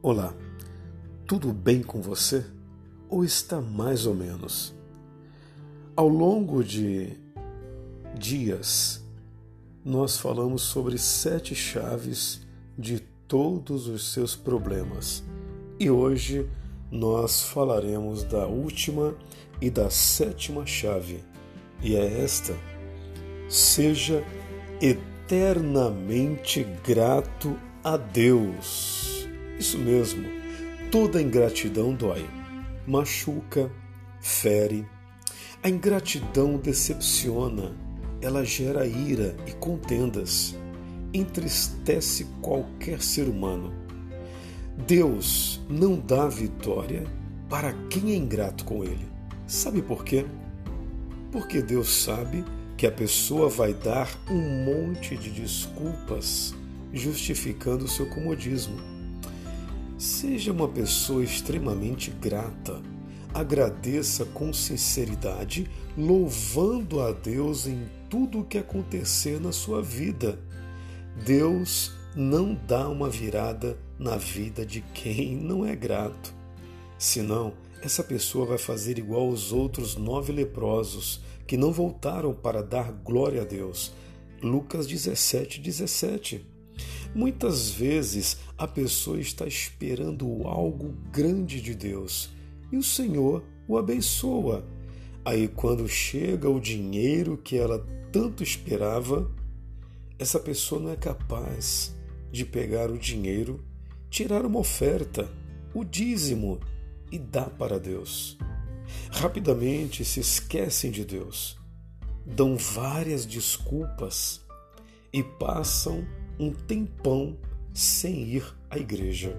Olá, tudo bem com você? Ou está mais ou menos? Ao longo de dias, nós falamos sobre sete chaves de todos os seus problemas e hoje nós falaremos da última e da sétima chave, e é esta: seja eternamente grato a Deus. Isso mesmo, toda ingratidão dói, machuca, fere. A ingratidão decepciona, ela gera ira e contendas, entristece qualquer ser humano. Deus não dá vitória para quem é ingrato com Ele. Sabe por quê? Porque Deus sabe que a pessoa vai dar um monte de desculpas justificando o seu comodismo. Seja uma pessoa extremamente grata. Agradeça com sinceridade, louvando a Deus em tudo o que acontecer na sua vida. Deus não dá uma virada na vida de quem não é grato. Senão, essa pessoa vai fazer igual os outros nove leprosos que não voltaram para dar glória a Deus. Lucas 17, 17. Muitas vezes a pessoa está esperando algo grande de Deus e o Senhor o abençoa. Aí, quando chega o dinheiro que ela tanto esperava, essa pessoa não é capaz de pegar o dinheiro, tirar uma oferta, o dízimo e dar para Deus. Rapidamente se esquecem de Deus, dão várias desculpas e passam um tempão sem ir à igreja.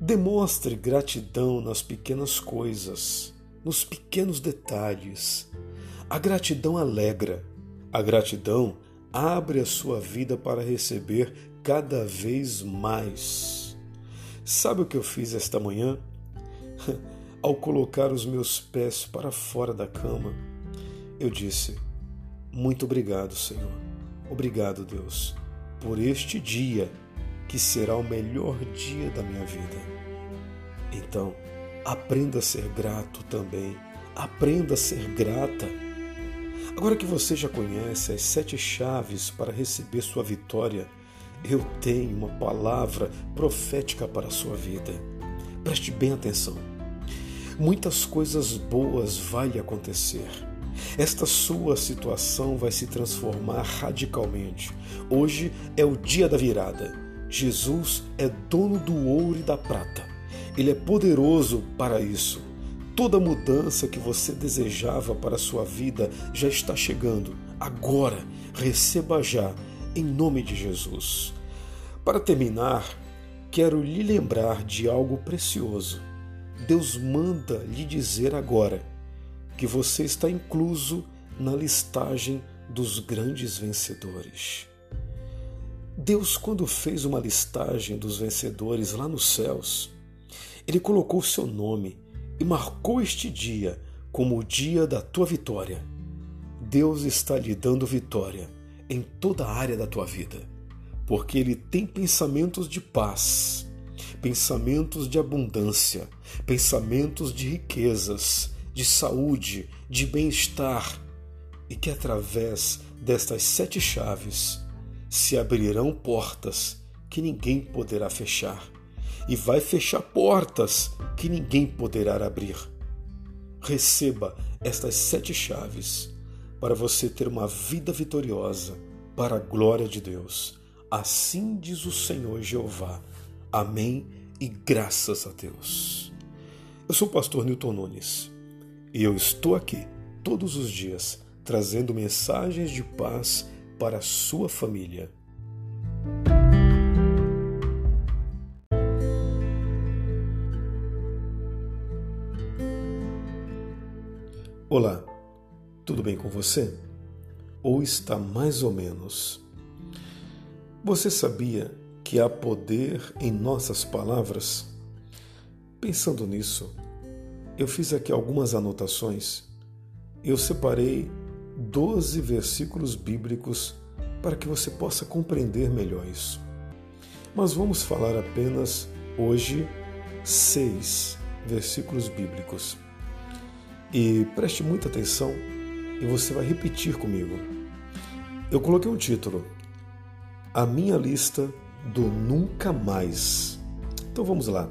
Demonstre gratidão nas pequenas coisas, nos pequenos detalhes. A gratidão alegra, a gratidão abre a sua vida para receber cada vez mais. Sabe o que eu fiz esta manhã? Ao colocar os meus pés para fora da cama, eu disse: Muito obrigado, Senhor. Obrigado, Deus, por este dia que será o melhor dia da minha vida. Então, aprenda a ser grato também. Aprenda a ser grata. Agora que você já conhece as sete chaves para receber sua vitória, eu tenho uma palavra profética para a sua vida. Preste bem atenção. Muitas coisas boas vão lhe acontecer esta sua situação vai se transformar radicalmente. Hoje é o dia da virada. Jesus é dono do ouro e da prata. Ele é poderoso para isso. Toda mudança que você desejava para a sua vida já está chegando. Agora, receba já, em nome de Jesus. Para terminar, quero lhe lembrar de algo precioso. Deus manda lhe dizer agora que você está incluso na listagem dos grandes vencedores. Deus, quando fez uma listagem dos vencedores lá nos céus, Ele colocou seu nome e marcou este dia como o dia da tua vitória. Deus está lhe dando vitória em toda a área da tua vida, porque Ele tem pensamentos de paz, pensamentos de abundância, pensamentos de riquezas, de saúde, de bem-estar, e que através destas sete chaves se abrirão portas que ninguém poderá fechar, e vai fechar portas que ninguém poderá abrir. Receba estas sete chaves para você ter uma vida vitoriosa para a glória de Deus. Assim diz o Senhor Jeová. Amém e graças a Deus. Eu sou o pastor Newton Nunes e eu estou aqui todos os dias trazendo mensagens de paz para a sua família. Olá, tudo bem com você? Ou está mais ou menos? Você sabia que há poder em nossas palavras? Pensando nisso, eu fiz aqui algumas anotações. Eu separei 12 versículos bíblicos para que você possa compreender melhor isso. mas vamos falar apenas hoje seis versículos bíblicos. E preste muita atenção e você vai repetir comigo. Eu coloquei um título: A minha lista do nunca mais. Então vamos lá.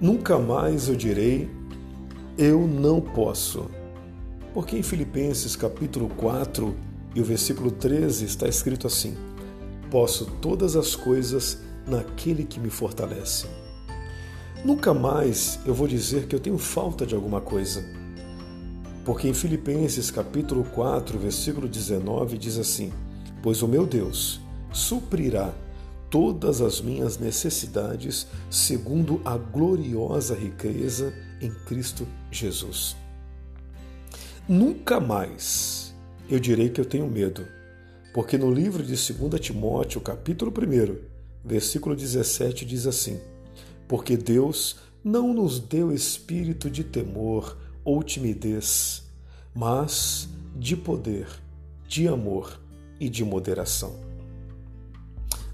Nunca mais eu direi eu não posso. Porque em Filipenses capítulo 4 e o versículo 13 está escrito assim: Posso todas as coisas naquele que me fortalece. Nunca mais eu vou dizer que eu tenho falta de alguma coisa. Porque em Filipenses capítulo 4, versículo 19 diz assim: Pois o meu Deus suprirá todas as minhas necessidades segundo a gloriosa riqueza em Cristo Jesus. Nunca mais eu direi que eu tenho medo, porque no livro de 2 Timóteo, capítulo 1, versículo 17 diz assim: Porque Deus não nos deu espírito de temor ou timidez, mas de poder, de amor e de moderação.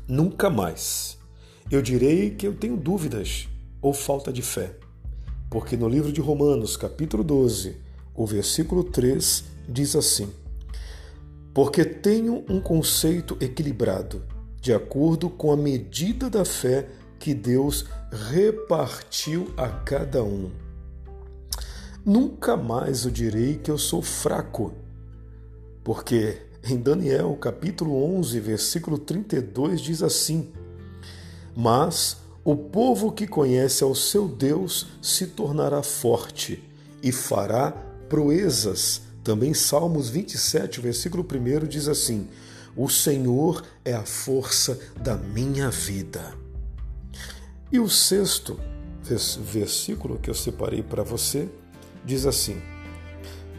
Nunca mais eu direi que eu tenho dúvidas ou falta de fé, porque no livro de Romanos, capítulo 12, o versículo 3 diz assim: Porque tenho um conceito equilibrado, de acordo com a medida da fé que Deus repartiu a cada um. Nunca mais eu direi que eu sou fraco, porque em Daniel, capítulo 11, versículo 32 diz assim: Mas o povo que conhece ao seu Deus se tornará forte e fará proezas. Também Salmos 27, versículo 1 diz assim: O Senhor é a força da minha vida. E o sexto versículo que eu separei para você diz assim: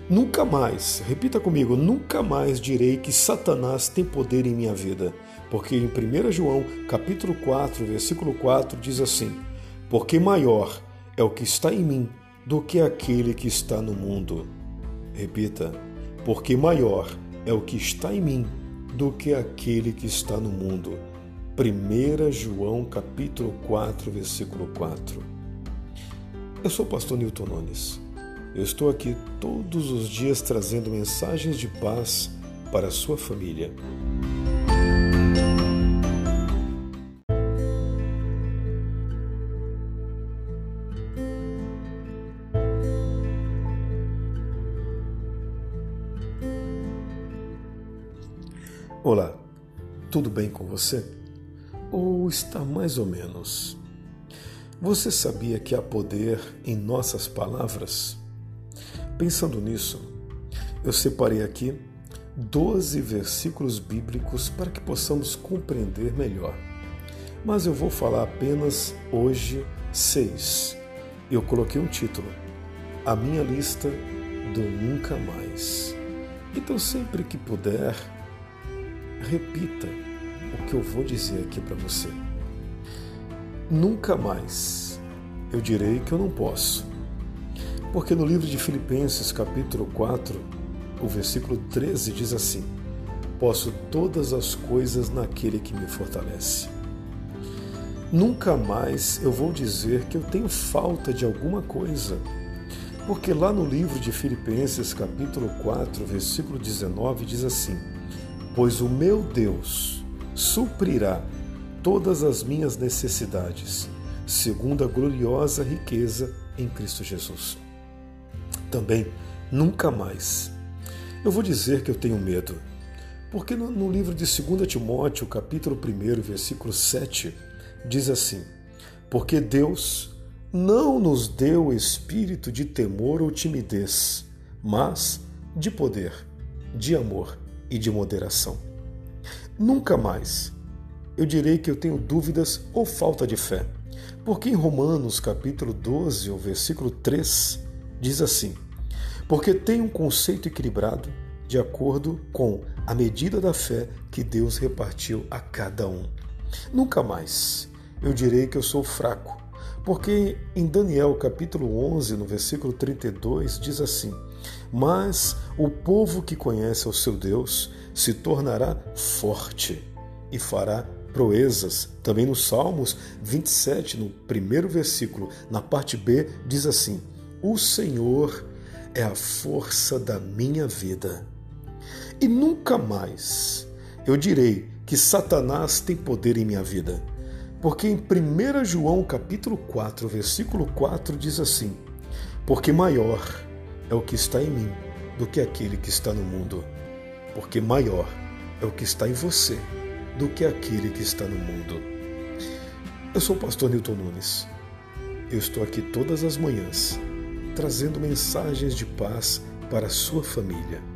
Nunca mais, repita comigo, nunca mais direi que Satanás tem poder em minha vida. Porque em 1 João, capítulo 4, versículo 4 diz assim: Porque maior é o que está em mim do que aquele que está no mundo. Repita: Porque maior é o que está em mim do que aquele que está no mundo. 1 João capítulo 4, versículo 4. Eu sou o pastor Newton Nunes. Eu estou aqui todos os dias trazendo mensagens de paz para a sua família. Olá, tudo bem com você? Ou está mais ou menos? Você sabia que há poder em nossas palavras? Pensando nisso, eu separei aqui 12 versículos bíblicos para que possamos compreender melhor. Mas eu vou falar apenas hoje seis. Eu coloquei um título: A minha lista do nunca mais. Então, sempre que puder, repita o que eu vou dizer aqui para você. Nunca mais eu direi que eu não posso. Porque no livro de Filipenses, capítulo 4, o versículo 13 diz assim: Posso todas as coisas naquele que me fortalece. Nunca mais eu vou dizer que eu tenho falta de alguma coisa. Porque lá no livro de Filipenses, capítulo 4, versículo 19, diz assim: pois o meu Deus suprirá todas as minhas necessidades, segundo a gloriosa riqueza em Cristo Jesus. Também, nunca mais. Eu vou dizer que eu tenho medo, porque no, no livro de 2 Timóteo, capítulo 1, versículo 7, diz assim: Porque Deus não nos deu espírito de temor ou timidez, mas de poder, de amor e de moderação. Nunca mais eu direi que eu tenho dúvidas ou falta de fé, porque em Romanos capítulo 12, o versículo 3, diz assim: Porque tem um conceito equilibrado de acordo com a medida da fé que Deus repartiu a cada um. Nunca mais eu direi que eu sou fraco, porque em Daniel capítulo 11, no versículo 32, diz assim: mas o povo que conhece o seu Deus se tornará forte e fará proezas. Também no Salmos 27, no primeiro versículo, na parte B, diz assim: O Senhor é a força da minha vida. E nunca mais eu direi que Satanás tem poder em minha vida. Porque em 1 João capítulo 4, versículo 4 diz assim: Porque maior é o que está em mim do que aquele que está no mundo. Porque maior é o que está em você do que aquele que está no mundo. Eu sou o pastor Newton Nunes. Eu estou aqui todas as manhãs trazendo mensagens de paz para a sua família